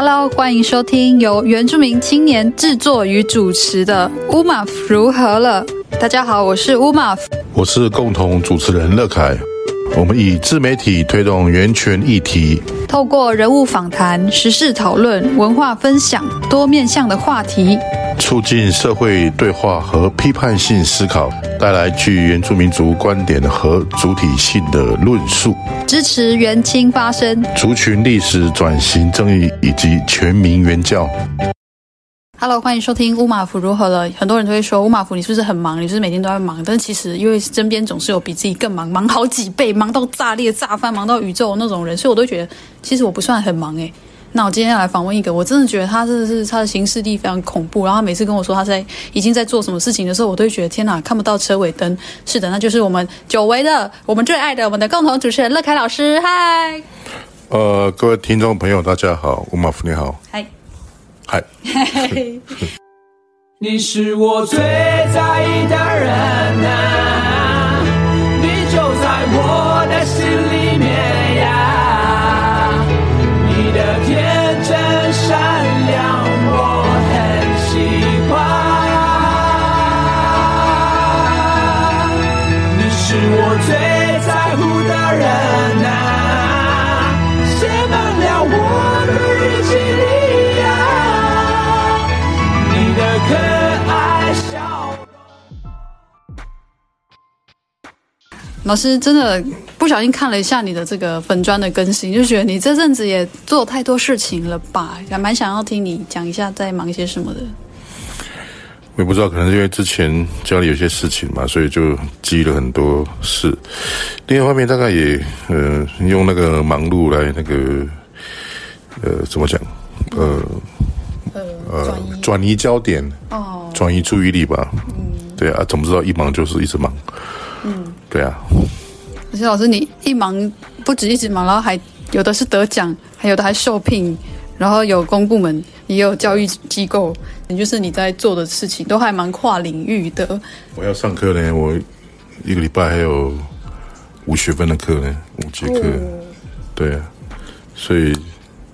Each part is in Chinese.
Hello，欢迎收听由原住民青年制作与主持的《乌马夫如何了》。大家好，我是乌马夫，我是共同主持人乐凯。我们以自媒体推动原权议题，透过人物访谈、时事讨论、文化分享多面向的话题，促进社会对话和批判性思考，带来具原住民族观点和主体性的论述，支持原青发声，族群历史转型正义以及全民原教。Hello，欢迎收听乌马夫如何了。很多人都会说乌马夫，你是不是很忙？你是不是每天都在忙？但是其实，因为身边总是有比自己更忙，忙好几倍，忙到炸裂、炸翻，忙到宇宙那种人，所以我都觉得，其实我不算很忙诶。那我今天要来访问一个，我真的觉得他真的是他的行事力非常恐怖。然后他每次跟我说他在已经在做什么事情的时候，我都会觉得天哪，看不到车尾灯。是的，那就是我们久违的、我们最爱的、我们的共同主持人乐凯老师。嗨，呃，各位听众朋友，大家好，乌马夫你好。嗨。嗨，你是我最在意的人啊，老师真的不小心看了一下你的这个粉砖的更新，就觉得你这阵子也做太多事情了吧？也蛮想要听你讲一下在忙些什么的。我也不知道，可能是因为之前家里有些事情嘛，所以就积了很多事。另一方面，大概也呃用那个忙碌来那个呃怎么讲呃。呃，转移焦点，哦，转移注意力吧。嗯，对啊，总不知道一忙就是一直忙。嗯，对啊。而且老师，你一忙不止一直忙，然后还有的是得奖，还有的还受聘，然后有公部门，也有教育机构，也就是你在做的事情都还蛮跨领域的。我要上课呢，我一个礼拜还有五学分的课呢，五节课。哦，对啊，所以。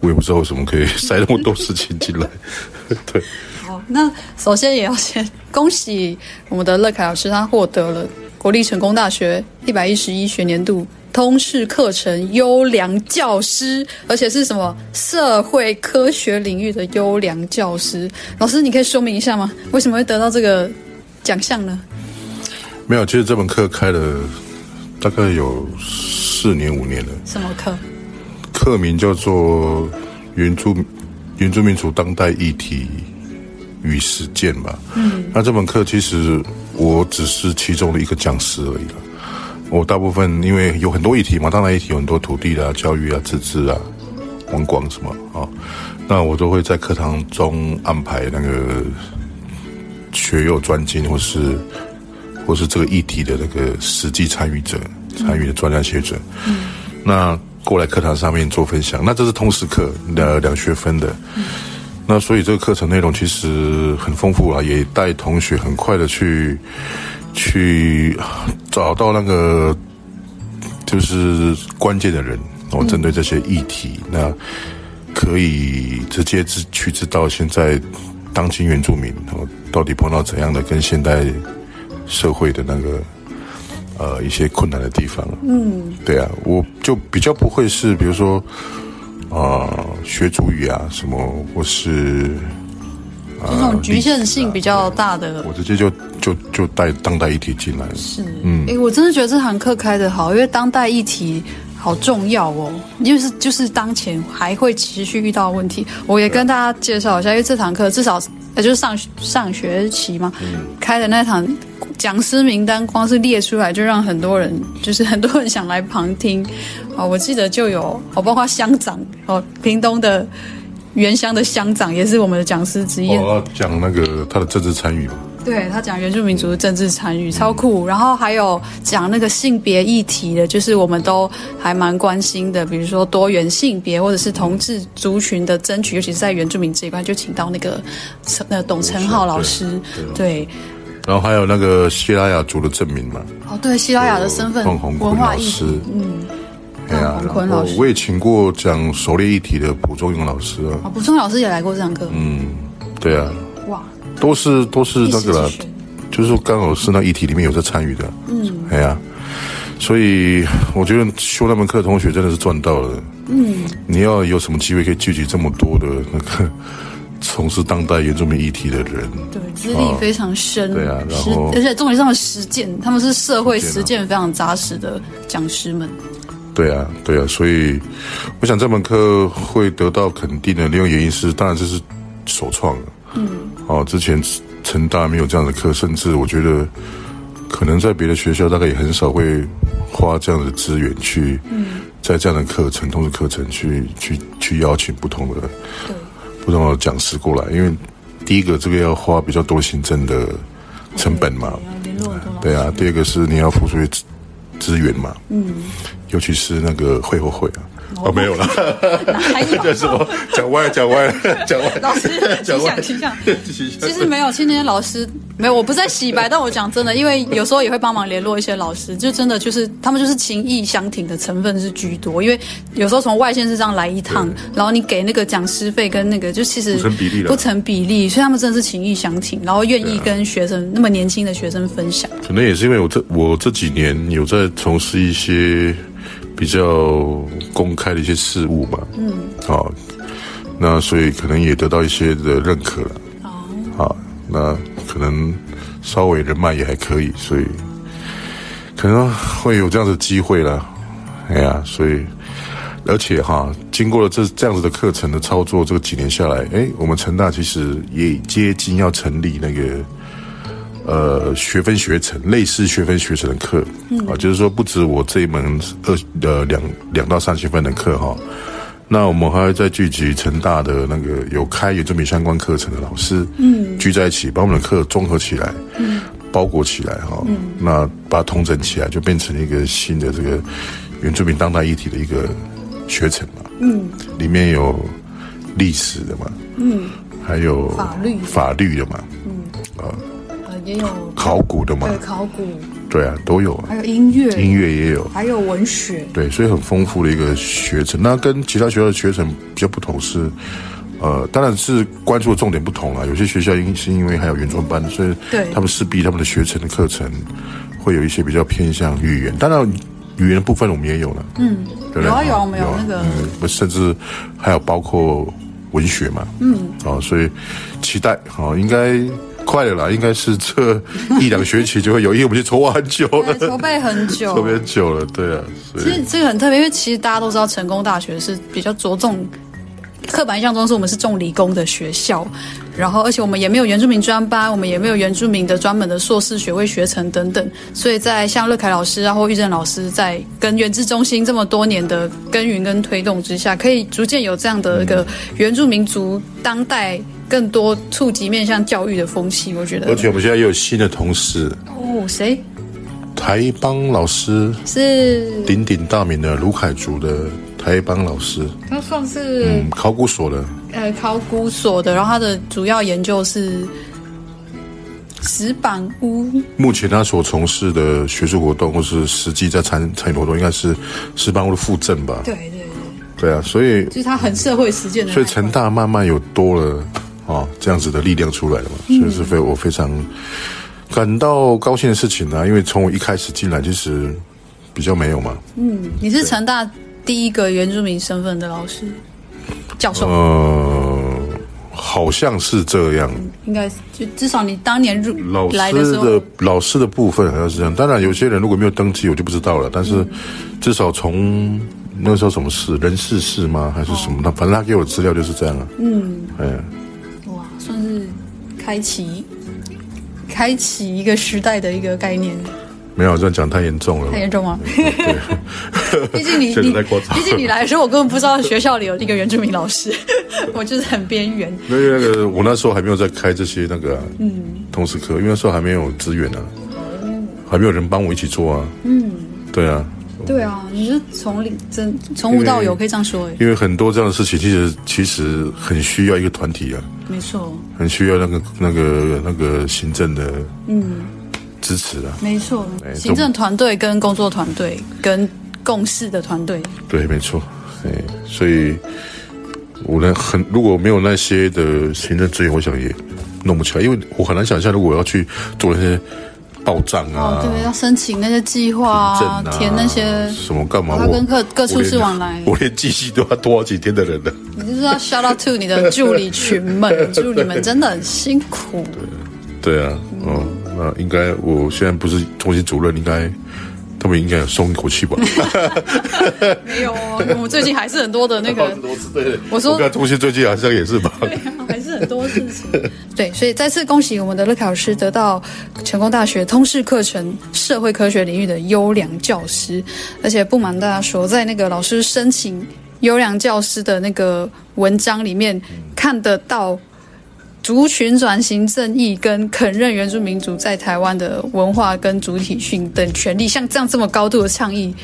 我也不知道为什么可以塞那么多事情进来，对。好，那首先也要先恭喜我们的乐凯老师，他获得了国立成功大学一百一十一学年度通识课程优良教师，而且是什么社会科学领域的优良教师。老师，你可以说明一下吗？为什么会得到这个奖项呢？没有，其实这门课开了大概有四年五年了。什么课？课名叫做原住原住民族当代议题与实践吧。嗯，那这门课其实我只是其中的一个讲师而已了。我大部分因为有很多议题嘛，当然议题有很多土地啊、教育啊、自治啊、观光什么啊，那我都会在课堂中安排那个学有专精或是或是这个议题的那个实际参与者、参与的专家学者。嗯，那。过来课堂上面做分享，那这是通识课，两两学分的。嗯、那所以这个课程内容其实很丰富啊，也带同学很快的去去找到那个就是关键的人，然后针对这些议题，嗯、那可以直接知去知道现在当今原住民到底碰到怎样的跟现代社会的那个。呃，一些困难的地方，嗯，对啊，我就比较不会是，比如说，啊、呃，学主语啊，什么，或是，这种局限性比较大的，啊、我直接就就就带当代议题进来了，是，嗯，哎，我真的觉得这堂课开得好，因为当代议题好重要哦，就是就是当前还会持续遇到问题，我也跟大家介绍一下，因为这堂课至少也就是上上学期嘛，嗯、开的那堂。讲师名单光是列出来，就让很多人，就是很多人想来旁听。哦，我记得就有哦，包括乡长哦，屏东的原乡的乡长也是我们的讲师之一。我要，讲那个他的政治参与嘛。对，他讲原住民族的政治参与超酷，然后还有讲那个性别议题的，就是我们都还蛮关心的，比如说多元性别或者是同志族群的争取，尤其是在原住民这一块，就请到那个呃董成浩老师，对。然后还有那个希拉雅族的证明嘛？哦，对，希拉雅的身份，文化议题，嗯，对呀，洪坤老师，我也请过讲狩猎议题的卜忠勇老师啊。啊，卜忠老师也来过这堂课。嗯，对啊。哇，都是都是那个了，就是说刚好是那议题里面有在参与的。嗯，哎呀，所以我觉得修那门课的同学真的是赚到了。嗯，你要有什么机会可以聚集这么多的那个从事当代原住民议题的人？对，资历非常深。对啊，然后而且重点是他们实践，他们是社会实践非常扎实的讲师们。对啊，对啊，所以我想这门课会得到肯定的另外原因是，当然这是首创的。嗯，哦，之前成大没有这样的课，甚至我觉得可能在别的学校大概也很少会花这样的资源去，嗯，在这样的课程、通识课程去去去邀请不同的对。不同的讲师过来，因为第一个这个要花比较多行政的成本嘛，对啊，第二个是你要付出去。资源嘛，嗯，尤其是那个会后会啊，哦，没有了，哪还有？讲什么？讲歪，讲歪，讲歪。老师，讲歪，形象，其实没有，今天老师没有，我不是在洗白，但我讲真的，因为有时候也会帮忙联络一些老师，就真的就是他们就是情谊相挺的成分是居多，因为有时候从外县市这样来一趟，然后你给那个讲师费跟那个就其实不成比例，不成比例，所以他们真的是情谊相挺，然后愿意跟学生那么年轻的学生分享。可能也是因为我这我这几年有。在。从事一些比较公开的一些事物嘛，嗯，好，那所以可能也得到一些的认可了，哦，好，那可能稍微人脉也还可以，所以可能会有这样的机会了，哎呀，所以而且哈，经过了这这样子的课程的操作，这个几年下来，哎，我们成大其实也接近要成立那个。呃，学分学程类似学分学程的课，嗯、啊，就是说不止我这一门二呃两两到三学分的课哈，那我们还会再聚集成大的那个有开原住民相关课程的老师，嗯，聚在一起把我们的课综合起来，嗯，包裹起来哈，嗯，那把它统整起来，就变成一个新的这个原住民当代议题的一个学程嘛，嗯，里面有历史的嘛，嗯，还有法律。法律的嘛，嗯，啊。也有考古的嘛？对，考古。对啊，都有。还有音乐，音乐也有，还有文学。对，所以很丰富的一个学程。那跟其他学校的学程比较不同是，呃，当然是关注的重点不同了。有些学校因是因为还有原创班，所以对他们势必他们的学程的课程会有一些比较偏向语言。当然，语言的部分我们也有了。嗯，对对有啊有啊，我们有那个，嗯，甚至还有包括文学嘛。嗯，啊，所以期待啊，应该。快了啦，应该是这一两学期就会有，因为我们就筹划很久了，筹备很久，筹备很久了，对啊。其实这个很特别，因为其实大家都知道，成功大学是比较着重刻板印象中是我们是重理工的学校，然后而且我们也没有原住民专班，我们也没有原住民的专门的硕士学位学程等等，所以在像乐凯老师啊或玉正老师在跟原资中心这么多年的耕耘跟推动之下，可以逐渐有这样的一个原住民族当代。更多触及面向教育的风气，我觉得。而且我们现在又有新的同事哦，谁？台邦老师是鼎鼎大名的卢凯族的台邦老师，他算是嗯考古所的，呃考古所的，然后他的主要研究是石板屋。目前他所从事的学术活动，或是实际在参参与活动，应该是石板屋的复振吧？对对对，对啊，所以就是他很社会实践的，所以成大慢慢有多了。哦，这样子的力量出来了嘛，所以是非我非常感到高兴的事情啊！因为从我一开始进来，其实比较没有嘛。嗯，你是成大第一个原住民身份的老师教授？呃，好像是这样。嗯、应该就至少你当年入老师的老师的部分好像是这样。当然，有些人如果没有登记，我就不知道了。但是至少从那时候什么事人事事吗？还是什么？他、哦、反正他给我的资料就是这样啊。嗯，哎。算是开启，开启一个时代的一个概念。没有这样讲太严重了，太严重吗？毕竟你 你，毕竟你来的时候，我根本不知道学校里有一个原住民老师，我就是很边缘。因为那个我那时候还没有在开这些那个、啊、嗯通识课，因为那时候还没有资源啊，还没有人帮我一起做啊。嗯，对啊。对啊，你是从零真从无到有，可以这样说哎。因为很多这样的事情，其实其实很需要一个团体啊。没错。很需要那个那个那个行政的嗯支持啊。没错，行政团队跟工作团队跟共事的团队。对，没错，哎，所以我呢很如果没有那些的行政资源，我想也弄不起来，因为我很难想象，如果我要去做那些。报账啊、哦，对，要申请那些计划啊，啊填那些什么干嘛？他跟各各处室往来，我连寄信都要多好几天的人了。你就是要 shout out to 你的助理群们，助理们真的很辛苦。对，对啊，哦，那应该我现在不是中心主任，应该。他们应该有松一口气吧？没有哦，我们最近还是很多的那个。我说，我看中心最近好像也是吧。很多事情。对，所以再次恭喜我们的乐凯老师得到成功大学通识课程社会科学领域的优良教师，而且不瞒大家说，在那个老师申请优良教师的那个文章里面看得到。族群转型正义跟肯认原住民族在台湾的文化跟主体性等权利，像这样这么高度的倡议，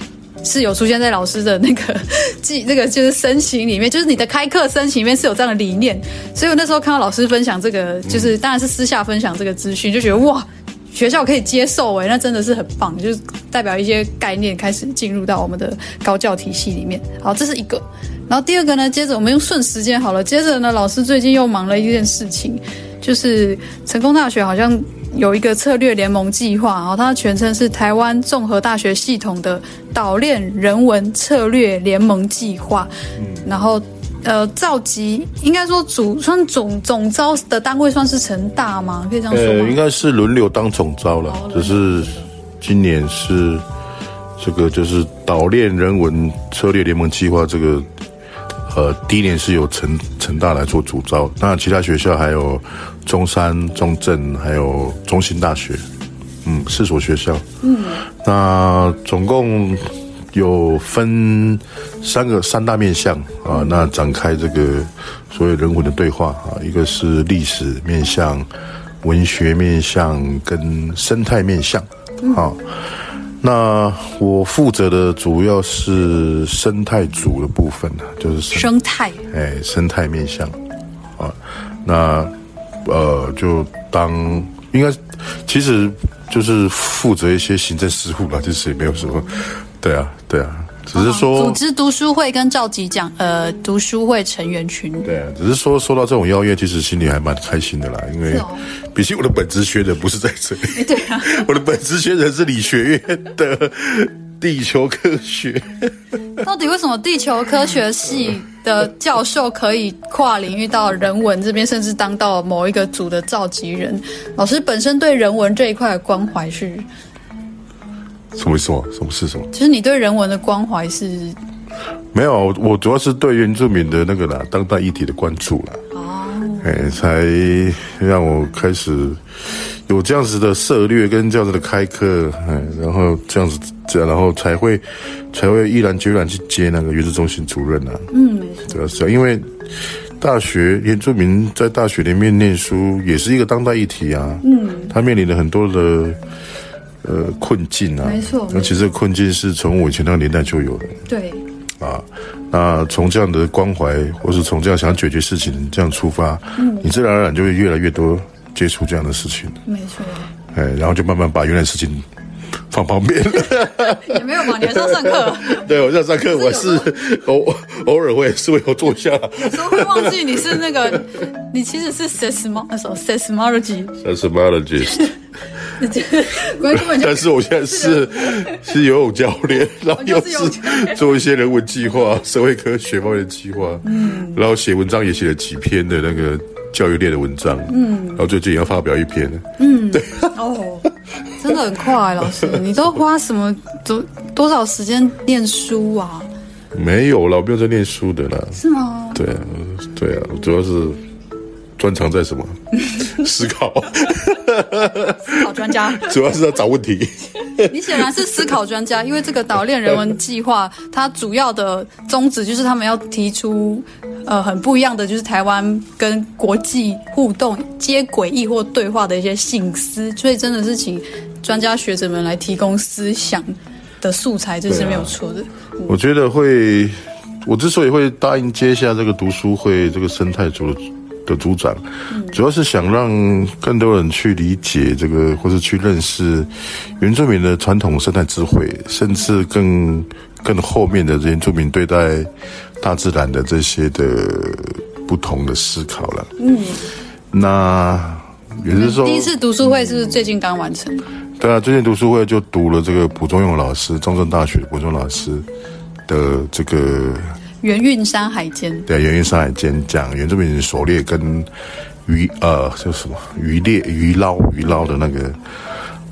是有出现在老师的那个 记那个就是申请里面，就是你的开课申请里面是有这样的理念。所以我那时候看到老师分享这个，就是当然是私下分享这个资讯，就觉得哇，学校可以接受诶，那真的是很棒，就是代表一些概念开始进入到我们的高教体系里面。好，这是一个。然后第二个呢，接着我们用顺时间好了。接着呢，老师最近又忙了一件事情，就是成功大学好像有一个策略联盟计划，然后它全称是台湾综合大学系统的岛链人文策略联盟计划。嗯，然后呃，召集应该说主算总总招的单位算是成大吗？可以这样说吗？呃，应该是轮流当总招了，只是今年是这个就是岛链人文策略联盟计划这个。呃，第一年是有成成大来做主招，那其他学校还有中山、中正，还有中兴大学，嗯，四所学校。嗯，那总共有分三个三大面向啊，那展开这个所谓人文的对话啊，一个是历史面向、文学面向跟生态面向，好。那我负责的主要是生态组的部分呢，就是生态，哎，生态面向，啊，那呃，就当应该其实就是负责一些行政事务吧，就是也没有什么，对啊，对啊。只是说组织读书会跟召集讲，呃，读书会成员群。对啊，只是说收到这种邀约，其实心里还蛮开心的啦，因为毕竟我的本职学的不是在这里。对啊，我的本职学的是理学院的地球科学。到底为什么地球科学系的教授可以跨领域到人文这边，甚至当到某一个组的召集人？老师本身对人文这一块的关怀是？什么意思啊？什么是什么？其实你对人文的关怀是？没有，我主要是对原住民的那个啦，当代议题的关注啦。哦，哎，才让我开始有这样子的策略跟这样子的开课，哎，然后这样子这样，然后才会才会毅然决然去接那个原住中心主任啊。嗯，没错，主要是因为大学原住民在大学里面念书也是一个当代议题啊。嗯，他面临了很多的。呃，困境啊，没错，而且这个困境是从我以前那个年代就有。的。对，啊，那从这样的关怀，或是从这样想解决事情这样出发，嗯，你自然而然就会越来越多接触这样的事情。没错，哎，然后就慢慢把原来事情放旁边。也没有嘛？你还是要上课？对，我在上课，我是偶偶尔会是会有坐下。有时候会忘记你是那个，你其实是 seismo 那时候 seismologist。但是我现在是是游泳教练，然后又是做一些人文计划、社会科学方面的计划，嗯，然后写文章也写了几篇的那个教育类的文章，嗯，然后最近也要发表一篇，嗯，对，哦，真的很快，老师，你都花什么多多少时间念书啊？没有了，我不用在念书的啦，是吗？对啊，对啊，主要是。专长在什么？思考，思考专家，主要是在找问题。你显然是思考专家，因为这个岛链人文计划，它主要的宗旨就是他们要提出，呃，很不一样的，就是台湾跟国际互动接轨亦或对话的一些信思，所以真的是请专家学者们来提供思想的素材，这是没有错的。嗯、我觉得会，我之所以会答应接下这个读书会这个生态组的。的组长，主要是想让更多人去理解这个，或是去认识原住民的传统生态智慧，甚至更更后面的原住民对待大自然的这些的不同的思考了。嗯，那也就是说，第一次读书会是不是最近刚完成？对啊，最近读书会就读了这个蒲中勇老师，中正大学蒲忠老师的这个《原韵山海间》。对，《原韵山海间》讲原住民狩猎跟渔呃，叫什么渔猎、鱼捞、鱼捞的那个。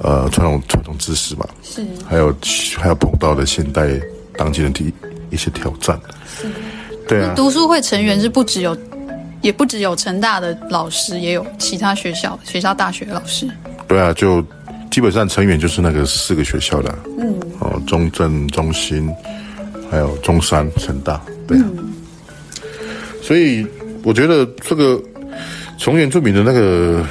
呃，传统传统知识吧，是，还有还有碰到的现代当今的第一些挑战，是，对啊。读书会成员是不只有，也不只有成大的老师，也有其他学校、学校大学的老师。对啊，就基本上成员就是那个四个学校的，嗯，哦，中正、中心，还有中山、成大，对啊。嗯、所以我觉得这个从原住民的那个。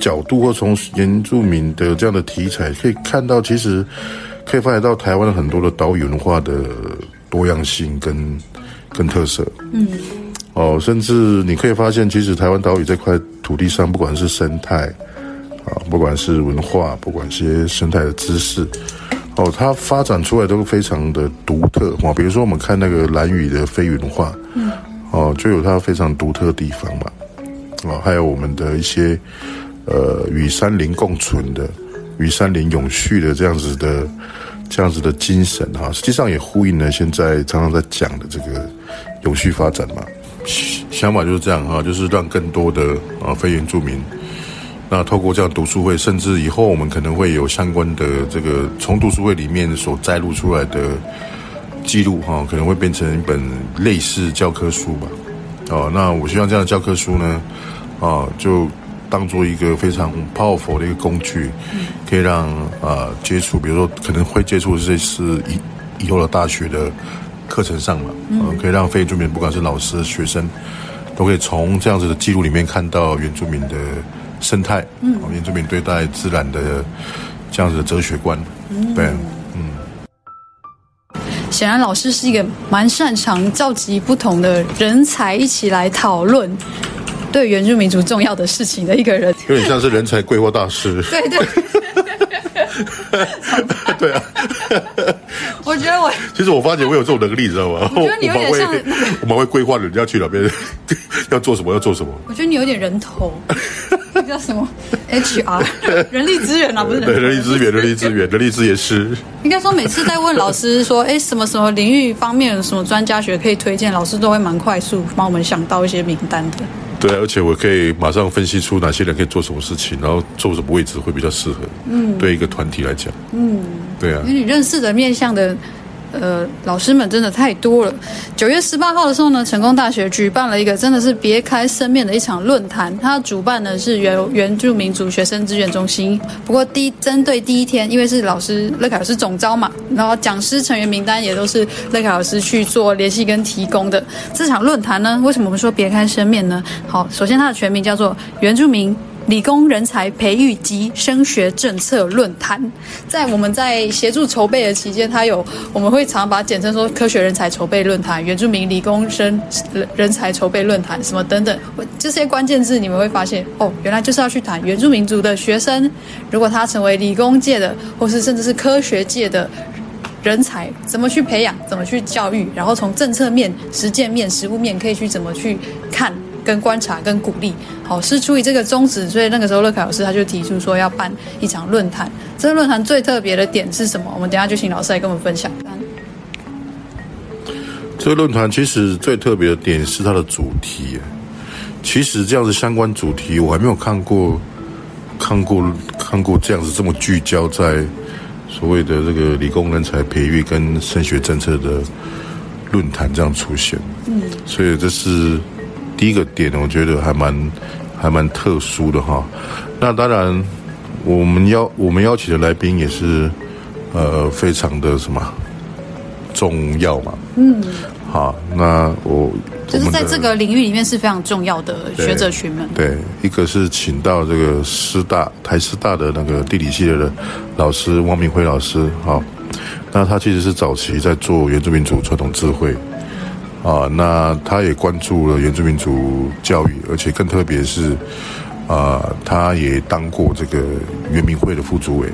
角度或从原住民的这样的题材，可以看到，其实可以发现到台湾很多的岛屿文化的多样性跟跟特色。嗯，哦，甚至你可以发现，其实台湾岛屿这块土地上，不管是生态啊，不管是文化，不管是些生态的知识，哦，它发展出来都非常的独特。哦，比如说我们看那个蓝雨的飞云画，嗯，哦，就有它非常独特的地方嘛。哦，还有我们的一些。呃，与山林共存的，与山林永续的这样子的，这样子的精神哈，实际上也呼应了现在常常在讲的这个永续发展嘛。想法就是这样哈，就是让更多的啊非原住民，那透过这样读书会，甚至以后我们可能会有相关的这个从读书会里面所摘录出来的记录哈，可能会变成一本类似教科书吧。哦，那我希望这样的教科书呢，啊就。当做一个非常 powerful 的一个工具，可以让啊、呃、接触，比如说可能会接触这是以以后的大学的课程上嘛，嗯、呃，可以让非原住民不管是老师、学生，都可以从这样子的记录里面看到原住民的生态，嗯，原住民对待自然的这样子的哲学观，嗯、对，嗯。显然，老师是一个蛮擅长召集不同的人才一起来讨论。对原住民族重要的事情的一个人，有点像是人才规划大师。对 对，对 啊。我觉得我其实我发觉我有这种能力，你知道吗？我觉得你有点像，我们会规划人家去哪边，要做什么，要做什么。我觉得你有点人头，那叫什么？HR 人力资源啊，不是人对 人力资源，人力资源，人力资源师。应该说，每次在问老师说，哎，什么什么领域方面有什么专家学可以推荐，老师都会蛮快速帮我们想到一些名单的。对，而且我可以马上分析出哪些人可以做什么事情，然后做什么位置会比较适合。嗯，对一个团体来讲，嗯，对啊，因为你认识的面向的。呃，老师们真的太多了。九月十八号的时候呢，成功大学举办了一个真的是别开生面的一场论坛。它主办的是原原住民族学生资源中心。不过第一针对第一天，因为是老师乐凯老师总招嘛，然后讲师成员名单也都是乐凯老师去做联系跟提供的。这场论坛呢，为什么我们说别开生面呢？好，首先它的全名叫做原住民。理工人才培育及升学政策论坛，在我们在协助筹备的期间，它有我们会常把它简称说科学人才筹备论坛、原住民理工生人才筹备论坛什么等等这些关键字，你们会发现哦，原来就是要去谈原住民族的学生，如果他成为理工界的，或是甚至是科学界的人才，怎么去培养，怎么去教育，然后从政策面、实践面、实务面，可以去怎么去看。跟观察跟鼓励，好，是出于这个宗旨，所以那个时候乐凯老师他就提出说要办一场论坛。这个论坛最特别的点是什么？我们等一下就请老师来跟我们分享。这个论坛其实最特别的点是它的主题。其实这样子相关主题我还没有看过，看过看过这样子这么聚焦在所谓的这个理工人才培育跟升学政策的论坛这样出现。嗯，所以这是。第一个点，我觉得还蛮还蛮特殊的哈。那当然，我们邀我们邀请的来宾也是呃非常的什么重要嘛。嗯。好，那我就是在这个领域里面是非常重要的学者群们。对，一个是请到这个师大台师大的那个地理系的老师汪明辉老师。好，那他其实是早期在做原住民族传统智慧。啊，那他也关注了原住民族教育，而且更特别是，啊，他也当过这个原民会的副主委。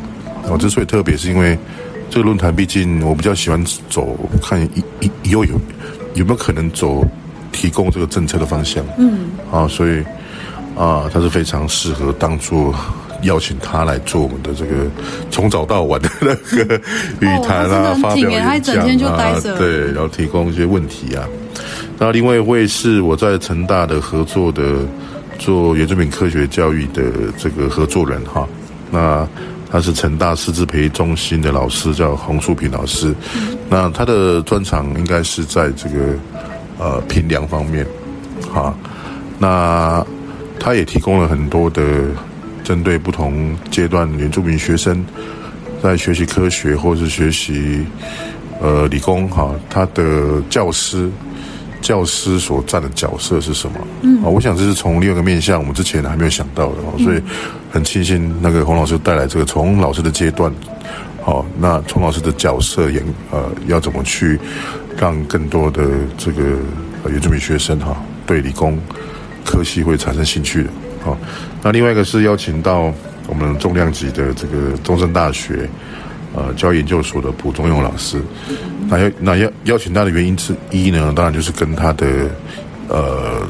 我之所以特别，是因为这个论坛毕竟我比较喜欢走，看以以以后有有没有可能走提供这个政策的方向。嗯，啊，所以啊，他是非常适合当做。邀请他来做我们的这个从早到晚的那个语坛啊，发表演讲啊，对，然后提供一些问题啊。那另外一位是我在成大的合作的做原住民科学教育的这个合作人哈。那他是成大师资培育中心的老师，叫洪树平老师。那他的专长应该是在这个呃评量方面，哈。那他也提供了很多的。针对不同阶段原住民学生在学习科学或是学习呃理工哈，他的教师教师所占的角色是什么？嗯，啊我想这是从另一个面向，我们之前还没有想到的，所以很庆幸那个洪老师带来这个从老师的阶段，好，那从老师的角色演呃要怎么去让更多的这个呃原住民学生哈对理工科系会产生兴趣的。好，那另外一个是邀请到我们重量级的这个中正大学呃教研究所的蒲忠勇老师。那邀那邀邀请他的原因之一呢，当然就是跟他的呃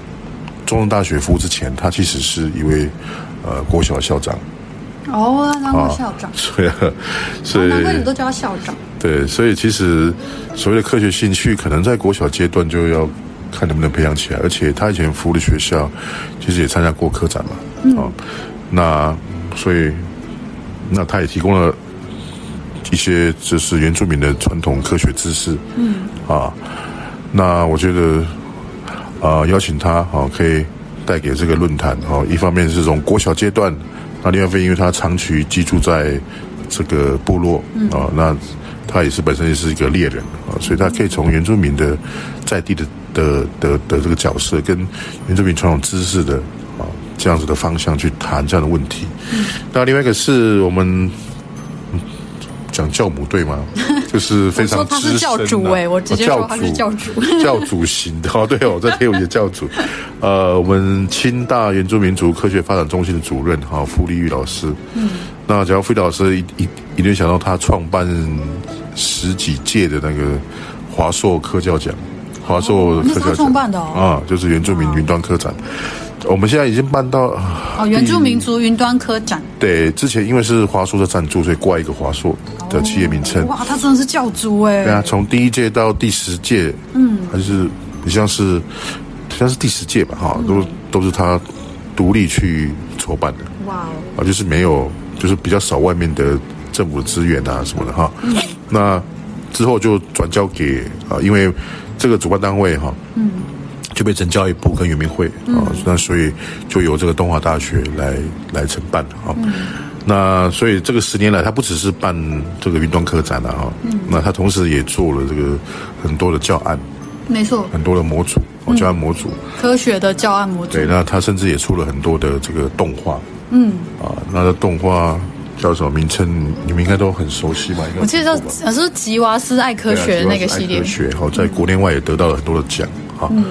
中正大学服务之前，他其实是一位呃国小的校长。哦，他当过校长。对啊，所以难怪你都叫他校长。对，所以其实所谓的科学兴趣，可能在国小阶段就要。看能不能培养起来，而且他以前服务的学校，其实也参加过科展嘛，嗯、哦，那所以那他也提供了一些就是原住民的传统科学知识，嗯，啊，那我觉得啊邀请他啊可以带给这个论坛啊，一方面是从国小阶段，那另外一方面因为他长期居住在这个部落，嗯、啊，那他也是本身也是一个猎人啊，所以他可以从原住民的在地的。的的的这个角色跟原住民传统知识的啊这样子的方向去谈这样的问题。嗯、那另外一个是我们讲教母对吗，就是非常资深、啊、他是教主哎、欸，我直接说他是教主，教主型的哦，对哦，在天武的教主。呃，我们清大原住民族科学发展中心的主任哈傅立玉老师。嗯，那只要傅立老师一一一定想到他创办十几届的那个华硕科教奖。华硕科教创办的哦，啊，就是原住民云端科展，我们现在已经办到哦，原住民族云端科展。对，之前因为是华硕的赞助，所以挂一个华硕的企业名称。哇，他真的是教主哎！对啊，从第一届到第十届，嗯，还是你像是像是第十届吧，哈，都都是他独立去筹办的。哇哦，啊，就是没有，就是比较少外面的政府资源啊什么的哈。嗯，那之后就转交给啊，因为。这个主办单位哈，嗯，就被成教育部跟原民会啊，那所以就由这个东华大学来来承办哈。那所以这个十年来，他不只是办这个云端科展了哈，那他同时也做了这个很多的教案，没错，很多的模组哦，教案模组，科学的教案模组。对，那他甚至也出了很多的这个动画，嗯，啊，那个动画。叫什么名称？你们应该都很熟悉吧？我记得叫，好像是吉娃斯爱科学的那个系列。爱科学哈，在国内外也得到了很多的奖哈。嗯。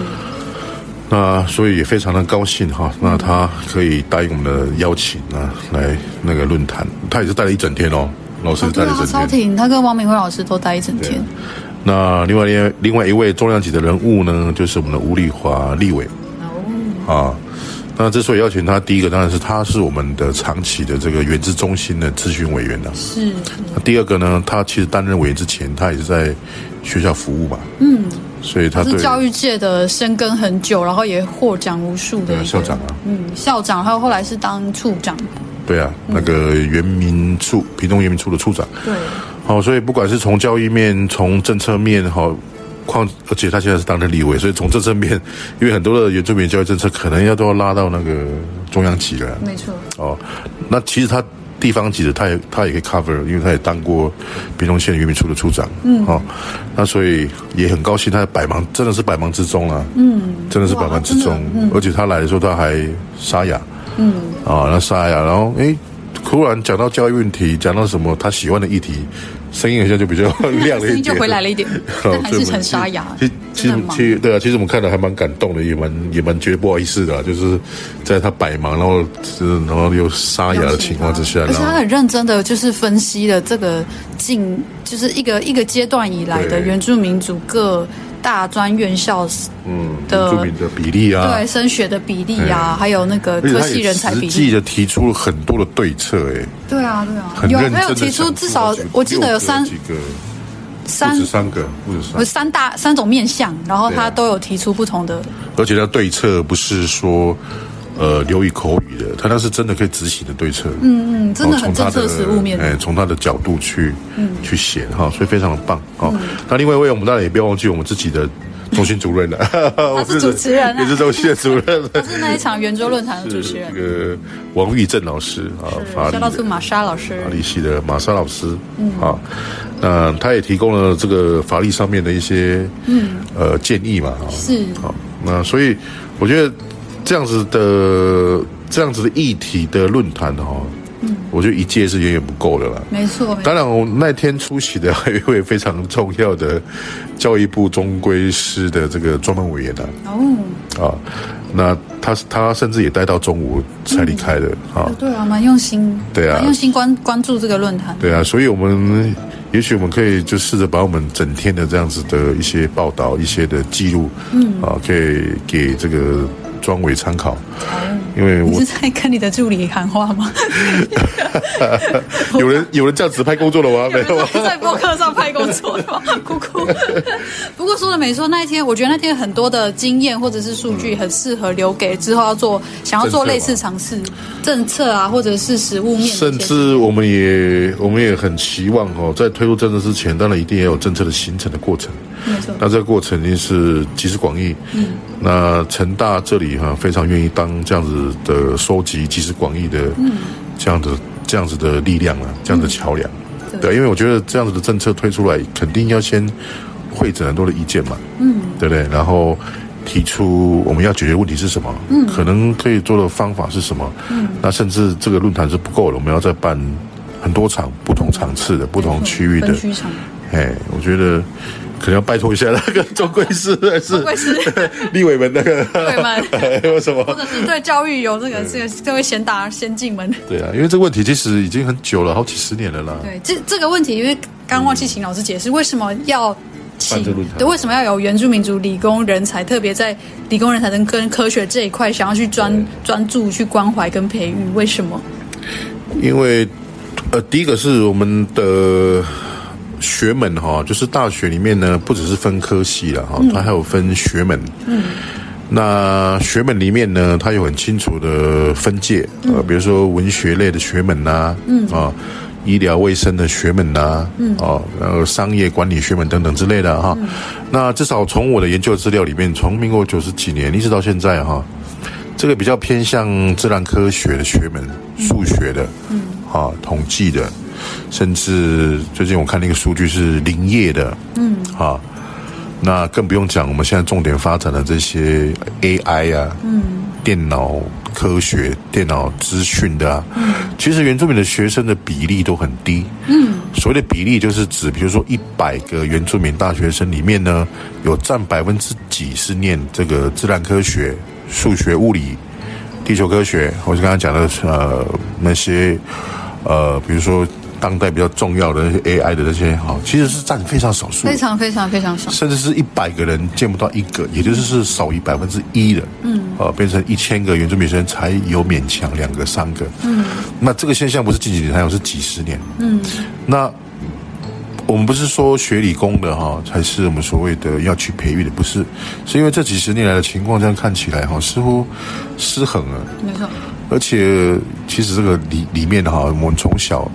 那所以也非常的高兴哈。那他可以答应我们的邀请啊，来那个论坛。他也是待了一整天哦，老师待了一整天。超挺，他跟王明辉老师都待一整天。那另外另另外一位重量级的人物呢，就是我们的吴丽华立伟。哦。啊。那之所以邀请他，第一个当然是他是我们的长期的这个原资中心的咨询委员呢。是。那第二个呢，他其实担任委员之前，他也是在学校服务吧。嗯。所以他是教育界的深耕很久，然后也获奖无数的校长啊。嗯，校长，还有后来是当处长。对啊，那个原民处，屏东原民处的处长。对。好，所以不管是从教育面，从政策面，好。况而且他现在是当的立委，所以从这正面，因为很多的原住民教育政策可能要都要拉到那个中央级了。没错。哦，那其实他地方级的，他也他也可以 cover，因为他也当过屏东县原民处的处长。嗯。哦，那所以也很高兴，他百忙真的是百忙之中啊。嗯。真的是百忙之中，嗯、而且他来的时候他还沙哑。嗯。啊、哦，那沙哑，然后诶突然讲到教育问题，讲到什么他喜欢的议题。声音好像就比较 亮了一点，声音就回来了一点，但还是很沙哑。其实其实其实对啊，其实我们看的还蛮感动的，也蛮也蛮觉得不好意思的，就是在他百忙，然后是然后又沙哑的情况之下，而且他很认真的就是分析了这个近就是一个一个阶段以来的原住民族各。大专院校嗯的著名的比例啊，对升学的比例啊，还有那个科系人才比例，实际的提出了很多的对策，哎，对啊对啊，有没有提出至少我记得有三几个，三十三个或者三。三大三种面向，然后他都有提出不同的，而且他对策不是说。呃，流于口语的，他那是真的可以执行的对策。嗯嗯，真的很政策实务面。哎，从他的角度去，嗯，去写哈，所以非常的棒哦。那另外一位，我们当然也不要忘记我们自己的中心主任了，他是主持人，也是中心的主任。他是那一场圆桌论坛的主持人。这个王玉正老师啊，法律叫做马莎老师，法律系的玛莎老师。嗯啊，那他也提供了这个法律上面的一些嗯呃建议嘛。是。好，那所以我觉得。这样子的这样子的议题的论坛哈，嗯，我觉得一届是远远不够的了。没错，当然我那天出席的还有一位非常重要的教育部中规司的这个专门委员呢。哦，啊，那他他甚至也待到中午才离开的啊。对啊，蛮用心。对啊，蛮用心关关注这个论坛。对啊，所以我们也许我们可以就试着把我们整天的这样子的一些报道、一些的记录，嗯，啊，可以给这个。专委参考，因为我你是在跟你的助理喊话吗？有人有人这样子拍工作了吗？没有，在博客上拍工作的吗？哭哭。不过说的没错，那一天我觉得那天很多的经验或者是数据很适合留给之后要做想要做类似尝试政策啊，或者是实物面。甚至我们也我们也很期望哦，在推出政策之前，当然一定也有政策的形成的过程。没错，那这个过程一定是集思广益。嗯，那成大这里哈非常愿意当这样子的收集集思广益的，嗯，这样的这样子的力量啊，这样的桥梁。嗯、对，因为我觉得这样子的政策推出来，肯定要先会诊很多的意见嘛。嗯，对不对？然后提出我们要解决问题是什么？嗯，可能可以做的方法是什么？嗯，那甚至这个论坛是不够的，我们要再办很多场不同场次的、不同区域的。哎，我觉得。可能要拜托一下那个中规司还是中规司立委们那个立委们有什么？或者是对教育有这个这个这位先达先进们？对啊，因为这个问题其实已经很久了，好几十年了啦。对，这这个问题，因为刚忘记请老师解释为什么要请对，为什么要有原住民族理工人才，特别在理工人才跟跟科学这一块想要去专专注去关怀跟培育，为什么？因为呃，第一个是我们的。学门哈，就是大学里面呢，不只是分科系了哈，它还有分学门。嗯，那学门里面呢，它有很清楚的分界，呃，比如说文学类的学门呐，嗯。啊，医疗卫生的学门呐，嗯。啊，然后商业管理学门等等之类的哈。那至少从我的研究资料里面，从民国九十几年一直到现在哈，这个比较偏向自然科学的学门，数学的，嗯。啊，统计的。甚至最近我看那个数据是林业的，嗯，啊，那更不用讲我们现在重点发展的这些 AI 啊，嗯，电脑科学、电脑资讯的啊，嗯，其实原住民的学生的比例都很低，嗯，所谓的比例就是指，比如说一百个原住民大学生里面呢，有占百分之几是念这个自然科学、数学、物理、地球科学，我是刚刚讲的呃那些呃，比如说。当代比较重要的那些 AI 的那些哈，其实是占非常少数，非常非常非常少，甚至是一百个人见不到一个，也就是是少于百分之一的，嗯，呃，变成一千个原住民生才有勉强两个三个，嗯，那这个现象不是近几年才有，是几十年，嗯，那我们不是说学理工的哈才是我们所谓的要去培育的，不是，是因为这几十年来的情况这样看起来哈，似乎失衡了，没错，而且其实这个里里面的哈，我们从小。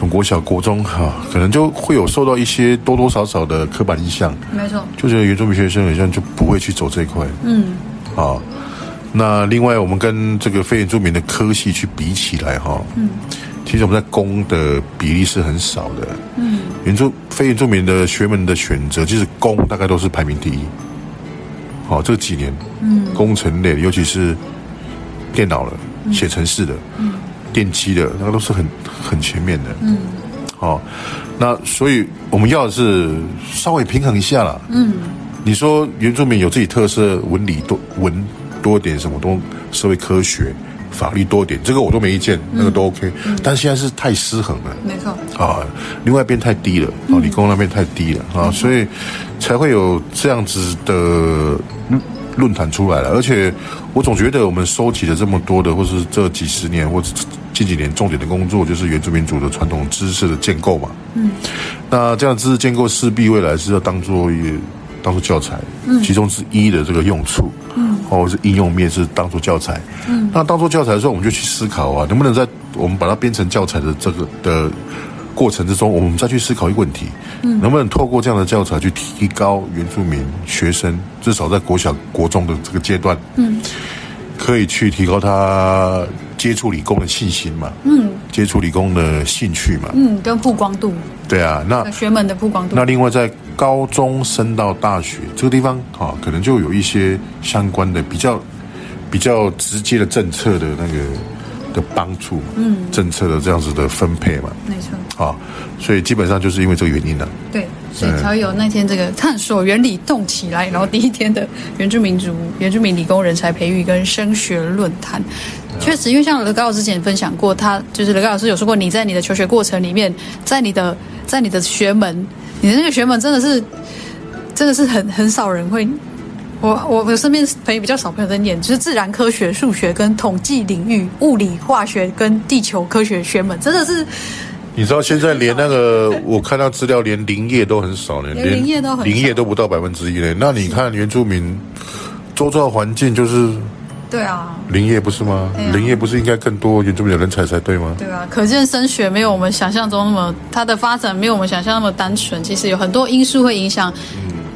从国小、国中哈、啊，可能就会有受到一些多多少少的刻板印象。没错，就觉得原住民学生好像就不会去走这一块。嗯，好。那另外，我们跟这个非原住民的科系去比起来哈，嗯，其实我们在工的比例是很少的。嗯，原住非原住民的学门的选择，其实工大概都是排名第一。好，这几年，嗯，工程类的，尤其是电脑了，写程式的，嗯。电机的那个都是很很前面的，嗯，哦，那所以我们要的是稍微平衡一下啦。嗯，你说原住民有自己特色，文理多文多点，什么都社会科学。法律多点，这个我都没意见，那个都 OK。嗯、但现在是太失衡了，没错。啊，另外一边太低了，啊、嗯，理工那边太低了啊，所以才会有这样子的论坛出来了。而且我总觉得我们收集了这么多的，或是这几十年或者近几年重点的工作，就是原住民族的传统知识的建构嘛。嗯，那这样知识建构势必未来是要当做也当做教材，嗯，其中之一的这个用处。或者是应用面是当做教材，嗯，那当做教材的时候，我们就去思考啊，能不能在我们把它编成教材的这个的过程之中，我们再去思考一个问题，嗯，能不能透过这样的教材去提高原住民学生，至少在国小、国中的这个阶段，嗯，可以去提高他接触理工的信心嘛，嗯，接触理工的兴趣嘛，嗯，跟曝光度，对啊，那学门的曝光度，那另外在。高中升到大学这个地方啊，可能就有一些相关的比较比较直接的政策的那个的帮助，嗯，政策的这样子的分配嘛，没错，啊，所以基本上就是因为这个原因呢，对，所以才有那天这个探索原理动起来，然后第一天的原住民族原住民理工人才培育跟升学论坛，确实，因为像刘高老师之前分享过，他就是刘高老师有说过，你在你的求学过程里面，在你的在你的学门。你的那个学门真的是，真的是很很少人会，我我我身边朋友比较少朋友在念，就是自然科学、数学跟统计领域、物理、化学跟地球科学学门，真的是。你知道现在连那个我看到资料，连林业都很少呢，连林业都很林业都不到百分之一呢。那你看原住民周遭环境就是。对啊，林业不是吗？啊、林业不是应该更多原住民的人才才对吗？对啊，可见升学没有我们想象中那么，它的发展没有我们想象那么单纯。其实有很多因素会影响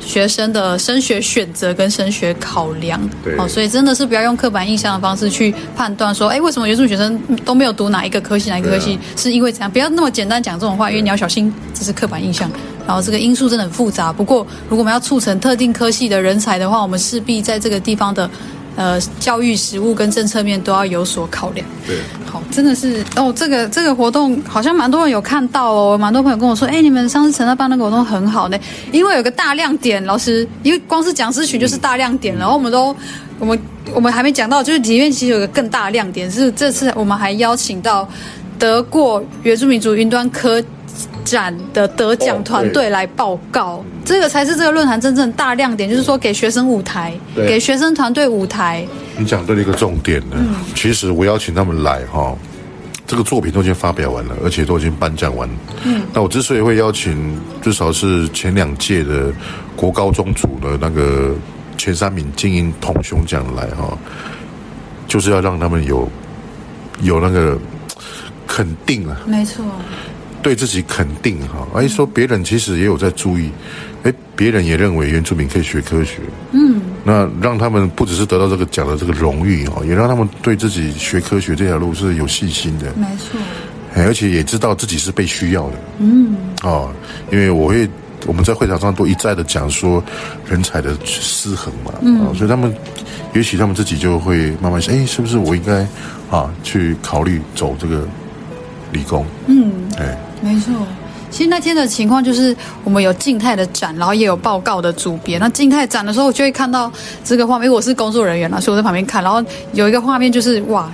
学生的升学选择跟升学考量。对，哦，所以真的是不要用刻板印象的方式去判断说，哎，为什么原住民学生都没有读哪一个科系，哪一个科系、啊、是因为怎样？不要那么简单讲这种话，因为你要小心，这是刻板印象。然后这个因素真的很复杂。不过，如果我们要促成特定科系的人才的话，我们势必在这个地方的。呃，教育实务跟政策面都要有所考量。对，好，真的是哦，这个这个活动好像蛮多人有看到哦，蛮多朋友跟我说，哎，你们上次陈大办那个活动很好呢，因为有个大亮点，老师，因为光是讲师群就是大亮点，然后我们都，我们我们还没讲到，就是里面其实有个更大的亮点，是这次我们还邀请到得过原住民族云端科展的得奖团队来报告，哦、这个才是这个论坛真正大亮点，就是说给学生舞台，给学生团队舞台。你讲对了一个重点呢，嗯、其实我邀请他们来哈，这个作品都已经发表完了，而且都已经颁奖完。嗯，那我之所以会邀请至少是前两届的国高中组的那个前三名金银铜熊奖来哈，就是要让他们有有那个肯定啊，没错。对自己肯定哈，而说别人其实也有在注意，哎，别人也认为原住民可以学科学，嗯，那让他们不只是得到这个奖的这个荣誉哈，也让他们对自己学科学这条路是有信心的，没错，而且也知道自己是被需要的，嗯，哦，因为我会我们在会场上都一再的讲说人才的失衡嘛，嗯，所以他们也许他们自己就会慢慢想，哎，是不是我应该啊去考虑走这个理工，嗯，哎。没错，其实那天的情况就是我们有静态的展，然后也有报告的组别。那静态展的时候，我就会看到这个画面，因为我是工作人员啦，所以我在旁边看。然后有一个画面就是哇，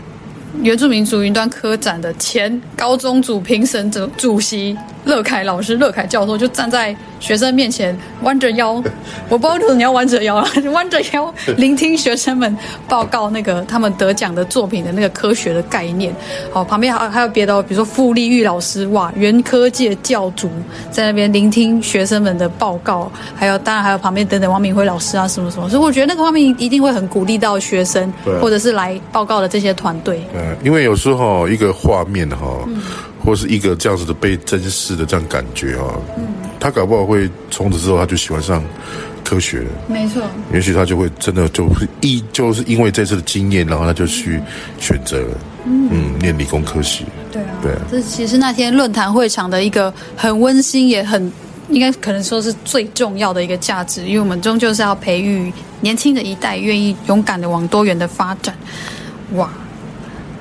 原住民族云端科展的前高中组评审者主席乐凯老师、乐凯教授就站在。学生面前弯着腰，我不知道为什么你要弯着腰啊，弯着腰聆听学生们报告那个他们得奖的作品的那个科学的概念。好，旁边还还有别的，比如说傅立玉老师，哇，原科界教主在那边聆听学生们的报告，还有当然还有旁边等等王明辉老师啊什么什么，所以我觉得那个画面一定会很鼓励到学生，或者是来报告的这些团队。对，因为有时候一个画面哈，或是一个这样子的被珍视的这样感觉啊。嗯他搞不好会从此之后他就喜欢上科学了，没错。也许他就会真的就是一就是因为这次的经验，然后他就去选择了，嗯，嗯，念理工科系。对啊，对啊。这其实那天论坛会场的一个很温馨，也很应该可能说是最重要的一个价值，因为我们终究是要培育年轻的一代，愿意勇敢的往多元的发展。哇！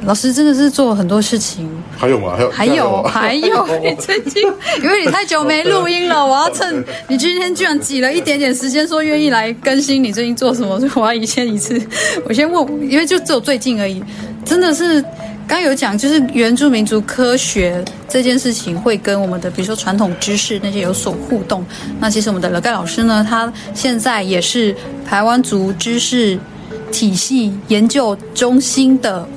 老师真的是做了很多事情，还有吗？还有还有还有，你 最近因为你太久没录音了，我要趁 你今天居然挤了一点点时间说愿意来更新你最近做什么，所以我要一先一次，我先问，因为就只有最近而已，真的是刚有讲，就是原住民族科学这件事情会跟我们的比如说传统知识那些有所互动。那其实我们的乐盖老师呢，他现在也是台湾族知识体系研究中心的。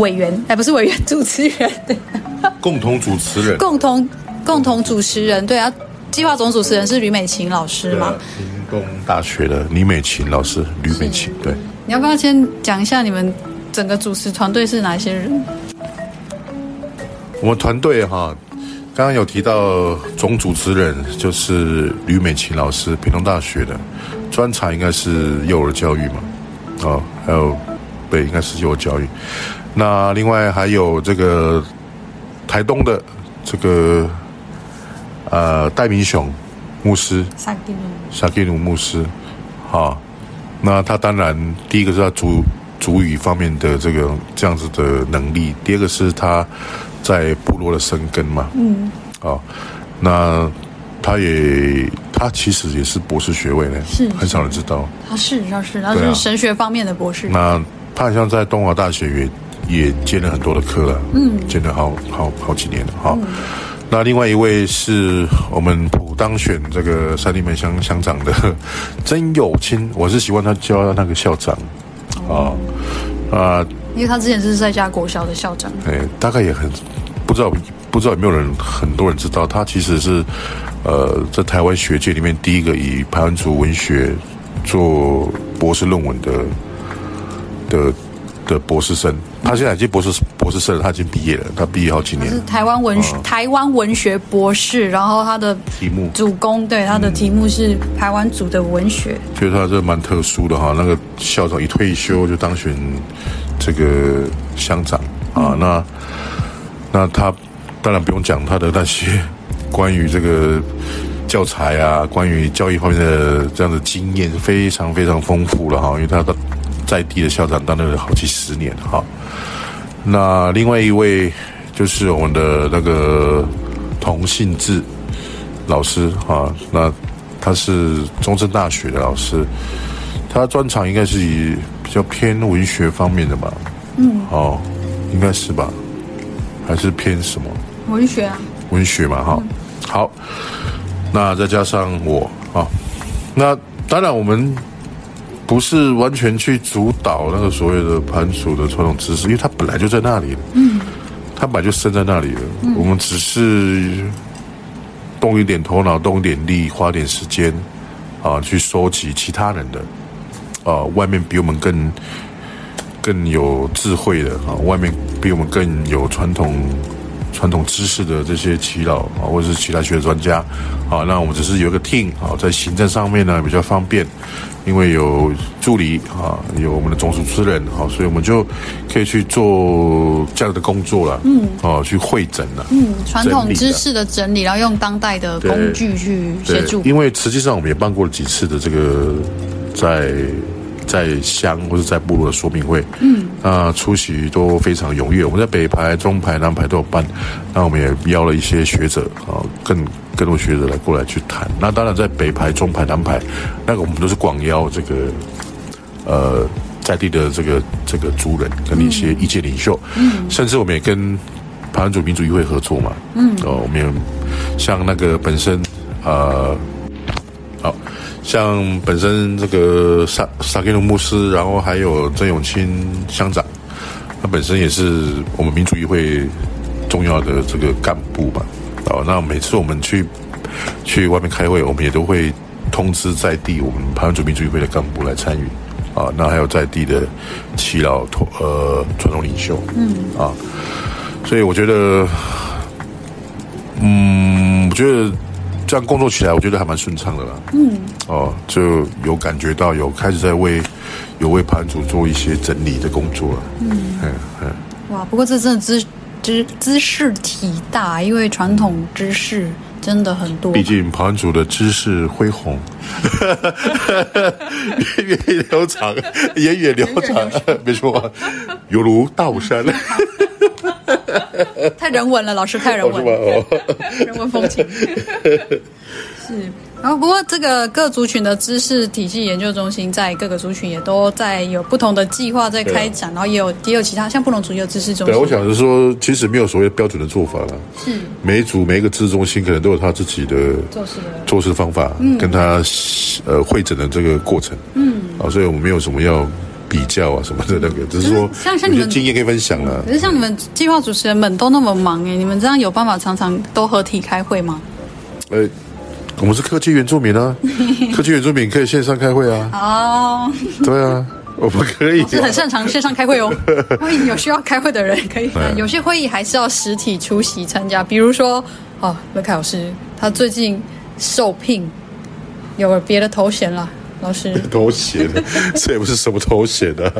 委员哎，不是委员，主持人，共同主持人，共同共同主持人，对啊，计划总主持人是吕美琴老师嘛？屏东大学的李美琴老师，吕美琴，对。你要不要先讲一下你们整个主持团队是哪些人？我们团队哈，刚刚有提到总主持人就是吕美琴老师，屏东大学的，专长应该是幼儿教育嘛，哦，还有对，应该是幼儿教育。那另外还有这个台东的这个呃戴明雄牧师，萨基努萨基努牧师，好，那他当然第一个是他主主语方面的这个这样子的能力，第二个是他在部落的生根嘛，嗯，好，那他也他其实也是博士学位呢，是。很少人知道，他是他是他是神学方面的博士，那他好像在东华大学也。也兼了很多的课了，嗯，兼了好好好几年了哈。嗯、那另外一位是我们普当选这个三地门乡乡长的曾友清，我是喜欢他叫他那个校长，哦、啊啊，因为他之前是在家国小的校长，哎，大概也很不知道不知道有没有人很多人知道，他其实是呃在台湾学界里面第一个以排湾族文学做博士论文的的。的博士生，他现在已经博士博士生了，他已经毕业了，他毕业好几年。是台湾文学、哦、台湾文学博士，然后他的题目主攻对他的题目是台湾组的文学。觉得他这蛮特殊的哈，那个校长一退休就当选这个乡长啊，嗯、那那他当然不用讲他的那些关于这个教材啊，关于教育方面的这样的经验非常非常丰富了哈，因为他的。在地的校长当了好几十年哈，那另外一位就是我们的那个童信志老师哈，那他是中正大学的老师，他专长应该是以比较偏文学方面的吧，嗯，哦，应该是吧，还是偏什么？文学啊，文学嘛哈，好，那再加上我啊，那当然我们。不是完全去主导那个所谓的盘属的传统知识，因为它本来就在那里了。嗯，它本来就生在那里了。嗯，我们只是动一点头脑，动一点力，花点时间啊，去收集其他人的啊，外面比我们更更有智慧的啊，外面比我们更有传统传统知识的这些耆老啊，或者是其他学的专家啊，那我们只是有一个 team 啊，在行政上面呢比较方便。因为有助理啊，有我们的总主持人哈，所以我们就可以去做这样的工作了。嗯，哦，去会诊了。嗯，传统知识的整理，然后用当代的工具去协助。因为实际上我们也办过了几次的这个在在乡或是在部落的说明会。嗯，那，出席都非常踊跃。我们在北排、中排、南排都有办。那我们也邀了一些学者啊，更。更多学者来过来去谈，那当然在北排、中排、南排，那个我们都是广邀这个呃在地的这个这个族人跟一些意见领袖，嗯，甚至我们也跟排湾族民主议会合作嘛，嗯，哦，我们也像那个本身呃，好像本身这个萨萨克鲁牧师，然后还有曾永清乡长，他本身也是我们民主议会重要的这个干部吧。哦，那每次我们去去外面开会，我们也都会通知在地我们台湾族民主议会的干部来参与。啊，那还有在地的耆老呃传统领袖，嗯，啊，所以我觉得，嗯，我觉得这样工作起来，我觉得还蛮顺畅的啦。嗯，哦，就有感觉到有开始在为有为盘主做一些整理的工作了。嗯嗯嗯。哇，不过这真的知。知知识体大，因为传统知识真的很多。毕竟盘主的知识恢宏，源 远流长，源远流长，没错。犹如大武山。太人文了，老师太人文 人文风情。是，然后不过这个各族群的知识体系研究中心在各个族群也都在有不同的计划在开展，然后也有也有其他像不同族也有知识中心。对，我想是说，其实没有所谓标准的做法了。是，每一组每一个知识中心可能都有他自己的做事的做事方法，跟他呃会诊的这个过程。嗯，啊，所以我们没有什么要。比较啊什么的那个，只是说像像你们经验可以分享啊。可是像你们计划主持人们都那么忙哎，你们这样有办法常常都合体开会吗？呃，我们是科技原住民啊，科技原住民可以线上开会啊。哦，对啊，我们可以。是很擅长线上开会哦。欢迎有需要开会的人可以。有些会议还是要实体出席参加，比如说哦，乐凯老师他最近受聘有了别的头衔了。老师，偷写的，这也不是什么偷写的。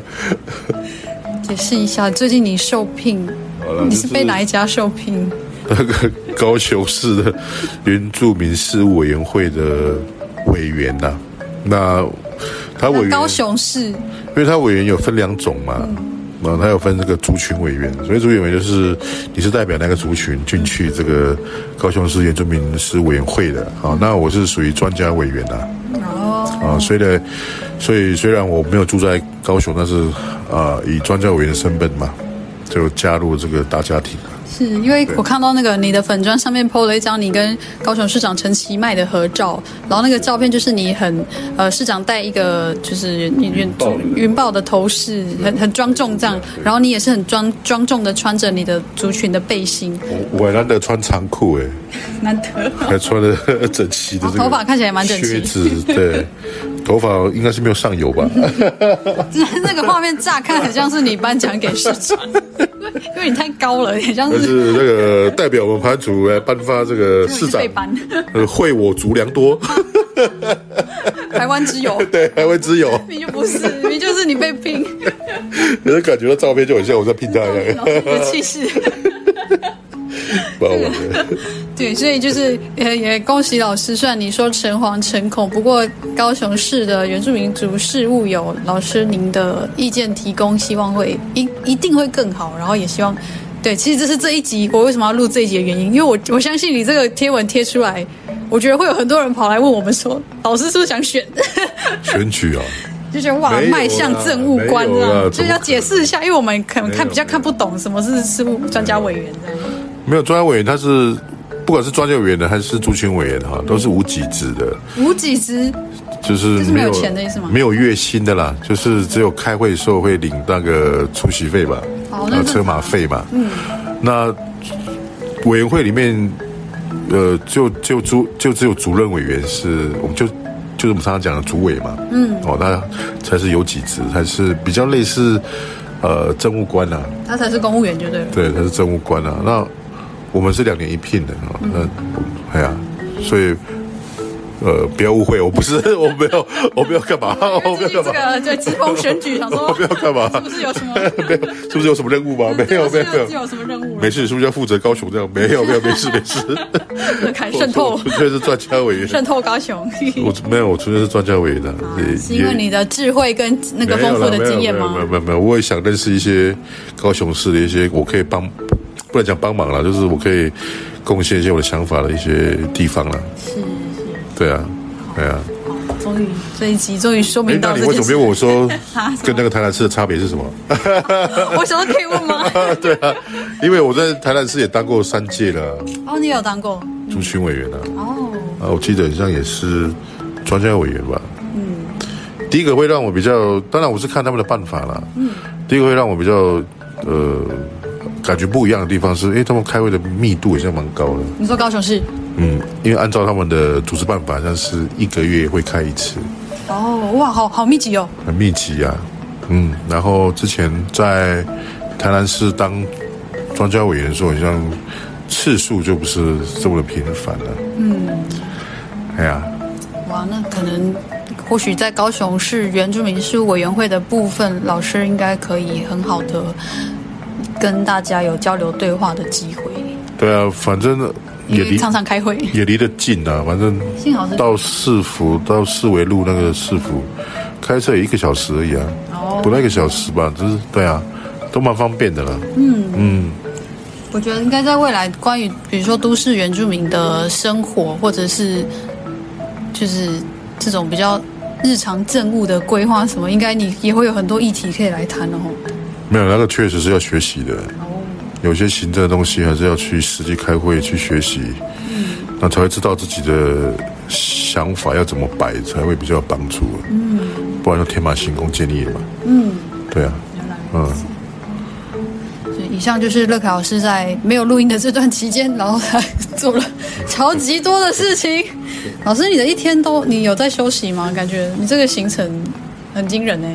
解释一下，最近你受聘，你是被哪一家受聘？那 个高雄市的原住民事务委员会的委员呐、啊。那他委员高雄市，因为他委员有分两种嘛，啊，他有分这个族群委员，所以族群委员就是你是代表那个族群进去这个高雄市原住民事务委员会的。啊，那我是属于专家委员啊。啊，所以呢，所以虽然我没有住在高雄，但是啊，以专家委员的身份嘛，就加入这个大家庭。是因为我看到那个你的粉砖上面 PO 了一张你跟高雄市长陈其迈的合照，然后那个照片就是你很呃市长戴一个就是云云豹的头饰，很很庄重这样，然后你也是很庄庄重的穿着你的族群的背心。我我难得穿长裤哎，难得还穿的整齐的这个，头发看起来蛮整齐，靴子对。头发应该是没有上油吧？那个画面乍看很像是你颁奖给市长，因为你太高了，很像是。是那个代表我们排族来颁发这个市长，呃，惠我族良多，台湾之友，对，台湾之友，你就不是，你就是你被聘。有人感觉到照片就很像我在拼他一样，气势。对，所以就是也也恭喜老师。虽然你说诚惶诚恐，不过高雄市的原住民族事务有老师您的意见提供，希望会一一定会更好。然后也希望，对，其实这是这一集我为什么要录这一集的原因，因为我我相信你这个贴文贴出来，我觉得会有很多人跑来问我们说，老师是不是想选 选举啊？就觉得哇，迈向政务官这样，就要解释一下，因为我们可能看比较看不懂什么是事务专家委员这样。没有专家委员，他是不管是专家委员的还是族群委员哈，都是无给职的。无给职就是没有，就是没有钱的意思吗？没有月薪的啦，就是只有开会的时候会领那个出席费吧，哦，那车马费嘛。嗯，那委员会里面，呃，就就主就只有主任委员是，我们就就是我们常常讲的主委嘛。嗯，哦，那才是有几职，才是比较类似呃政务官啊。他才是公务员，就对了。对，他是政务官啊。那我们是两年一聘的啊，那哎呀，所以呃，不要误会，我不是，我没有，我没有干嘛，我没有干嘛。这个对，疾风选举，想说 我没有干嘛？是不是有什么？没有，是不是有什么任务吗？没有，没有，没有。有什么任务？没事，是不是要负责高雄这样？没有，没有，没事，没事。看渗透，纯粹是专家委员。渗透高雄。我没有，我纯粹是专家委员的。是因为你的智慧跟那个丰富的经验吗？没有，没有，没有。我也想认识一些高雄市的一些，我可以帮。不能讲帮忙了，就是我可以贡献一些我的想法的一些地方了。是是，对啊，对啊。终于这一集终于说明到。那你为什么没有问我说 跟那个台南市的差别是什么？我想说可以问吗？对啊，因为我在台南市也当过三届了。哦，你有当过？族群委员啊。哦。啊，我记得好像也是专家委员吧。嗯。第一个会让我比较，当然我是看他们的办法了。嗯。第一个会让我比较呃。感觉不一样的地方是，因为他们开会的密度也是蛮高的。你说高雄市？嗯，因为按照他们的组织办法，像是一个月会开一次。哦，哇，好好密集哦。很密集啊，嗯。然后之前在台南市当专家委员的时候，好像次数就不是这么的频繁了。嗯。哎呀。哇，那可能或许在高雄市原住民事务委员会的部分，老师应该可以很好的。跟大家有交流对话的机会。对啊，反正也离常常开会，也离得近啊。反正幸好是到市府到四维路那个市府，开车也一个小时而已啊，哦，不到一个小时吧。就是对啊，都蛮方便的了。嗯嗯，我觉得应该在未来，关于比如说都市原住民的生活，或者是就是这种比较日常政务的规划什么，应该你也会有很多议题可以来谈哦。没有，那个确实是要学习的。有些行政的东西还是要去实际开会去学习，嗯，那才会知道自己的想法要怎么摆，才会比较有帮助。嗯，不然就天马行空建议嘛。嗯，对啊，嗯。以上就是乐凯老师在没有录音的这段期间，然后他做了超级多的事情。老师，你的一天都你有在休息吗？感觉你这个行程很惊人呢。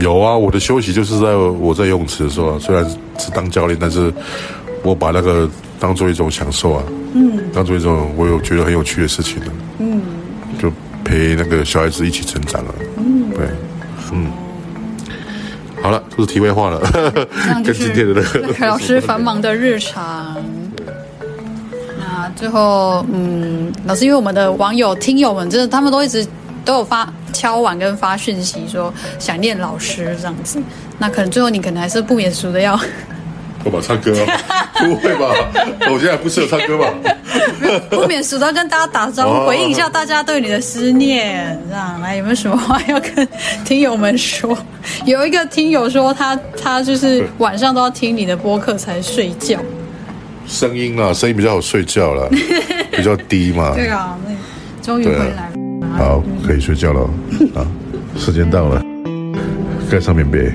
有啊，我的休息就是在我在游泳池的时候啊，虽然是当教练，但是我把那个当做一种享受啊，嗯，当做一种我有觉得很有趣的事情的，嗯，就陪那个小孩子一起成长了，嗯，对，嗯，好了，这是题外话了，跟今天的那个 老师繁忙的日常。那最后，嗯，老师，因为我们的网友、听友们，真的他们都一直。都有发敲碗跟发讯息说想念老师这样子，那可能最后你可能还是不免俗的要，干嘛唱歌啊？不会吧？我现在不适合唱歌吧？不免俗的要跟大家打招呼，回应一下大家对你的思念，这样来有没有什么话要跟听友们说？有一个听友说他他就是晚上都要听你的播客才睡觉，声音啊，声音比较好睡觉了，比较低嘛。对啊，那终于回来了。好，可以睡觉了。啊，时间到了，盖上棉被，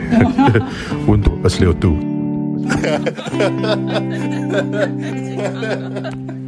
温度二十六度。